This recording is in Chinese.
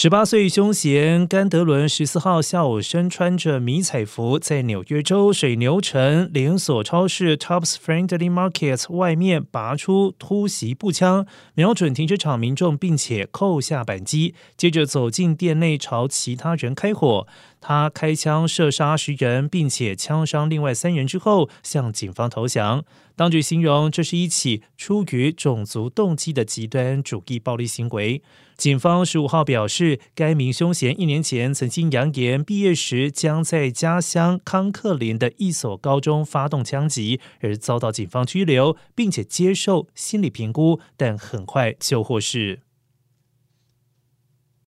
十八岁凶嫌甘德伦十四号下午身穿着迷彩服，在纽约州水牛城连锁超市 Tops Friendly Market 外面拔出突袭步枪，瞄准停车场民众，并且扣下扳机，接着走进店内朝其他人开火。他开枪射杀十人，并且枪伤另外三人之后，向警方投降。当局形容这是一起出于种族动机的极端主义暴力行为。警方十五号表示，该名凶嫌一年前曾经扬言毕业时将在家乡康克林的一所高中发动枪击，而遭到警方拘留，并且接受心理评估，但很快就获释。